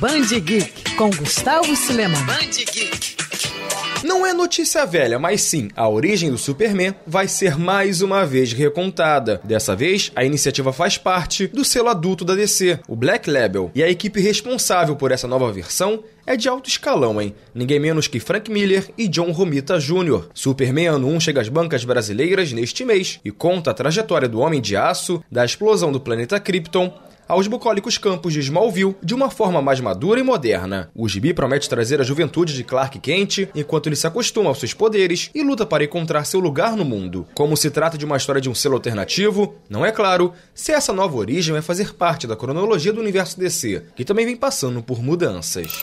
Band Geek com Gustavo Silema. Band Geek. Não é notícia velha, mas sim, a origem do Superman vai ser mais uma vez recontada. Dessa vez, a iniciativa faz parte do selo adulto da DC, o Black Label, e a equipe responsável por essa nova versão é de alto escalão, hein? Ninguém menos que Frank Miller e John Romita Jr. Superman Ano 1 chega às bancas brasileiras neste mês e conta a trajetória do Homem de Aço, da explosão do planeta Krypton aos bucólicos campos de Smallville de uma forma mais madura e moderna. O gibi promete trazer a juventude de Clark Kent enquanto ele se acostuma aos seus poderes e luta para encontrar seu lugar no mundo. Como se trata de uma história de um selo alternativo, não é claro se essa nova origem vai fazer parte da cronologia do universo DC, que também vem passando por mudanças.